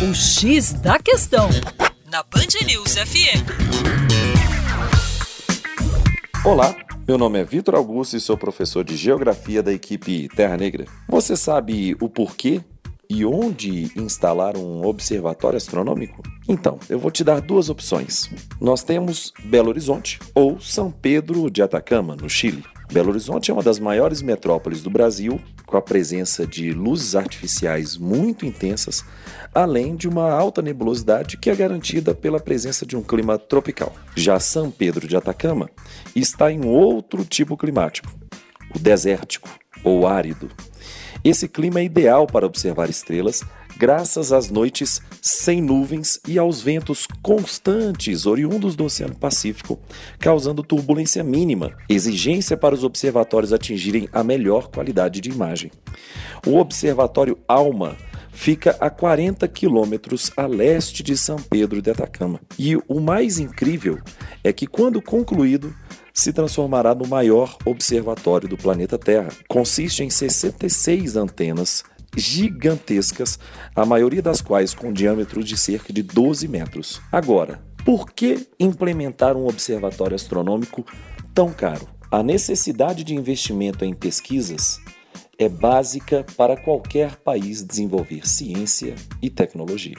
O X da Questão, na Band News FM. Olá, meu nome é Vitor Augusto e sou professor de Geografia da equipe Terra Negra. Você sabe o porquê e onde instalar um observatório astronômico? Então, eu vou te dar duas opções. Nós temos Belo Horizonte ou São Pedro de Atacama, no Chile. Belo Horizonte é uma das maiores metrópoles do Brasil, com a presença de luzes artificiais muito intensas, além de uma alta nebulosidade que é garantida pela presença de um clima tropical. Já São Pedro de Atacama está em outro tipo climático, o desértico ou árido. Esse clima é ideal para observar estrelas, graças às noites sem nuvens e aos ventos constantes oriundos do Oceano Pacífico, causando turbulência mínima, exigência para os observatórios atingirem a melhor qualidade de imagem. O Observatório Alma fica a 40 quilômetros a leste de São Pedro de Atacama. E o mais incrível é que, quando concluído, se transformará no maior observatório do planeta Terra. Consiste em 66 antenas gigantescas, a maioria das quais com diâmetro de cerca de 12 metros. Agora, por que implementar um observatório astronômico tão caro? A necessidade de investimento em pesquisas é básica para qualquer país desenvolver ciência e tecnologia.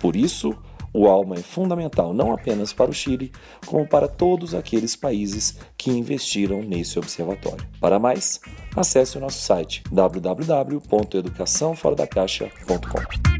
Por isso, o ALMA é fundamental não apenas para o Chile, como para todos aqueles países que investiram nesse observatório. Para mais, acesse o nosso site www.educaçãoforadacaixa.com.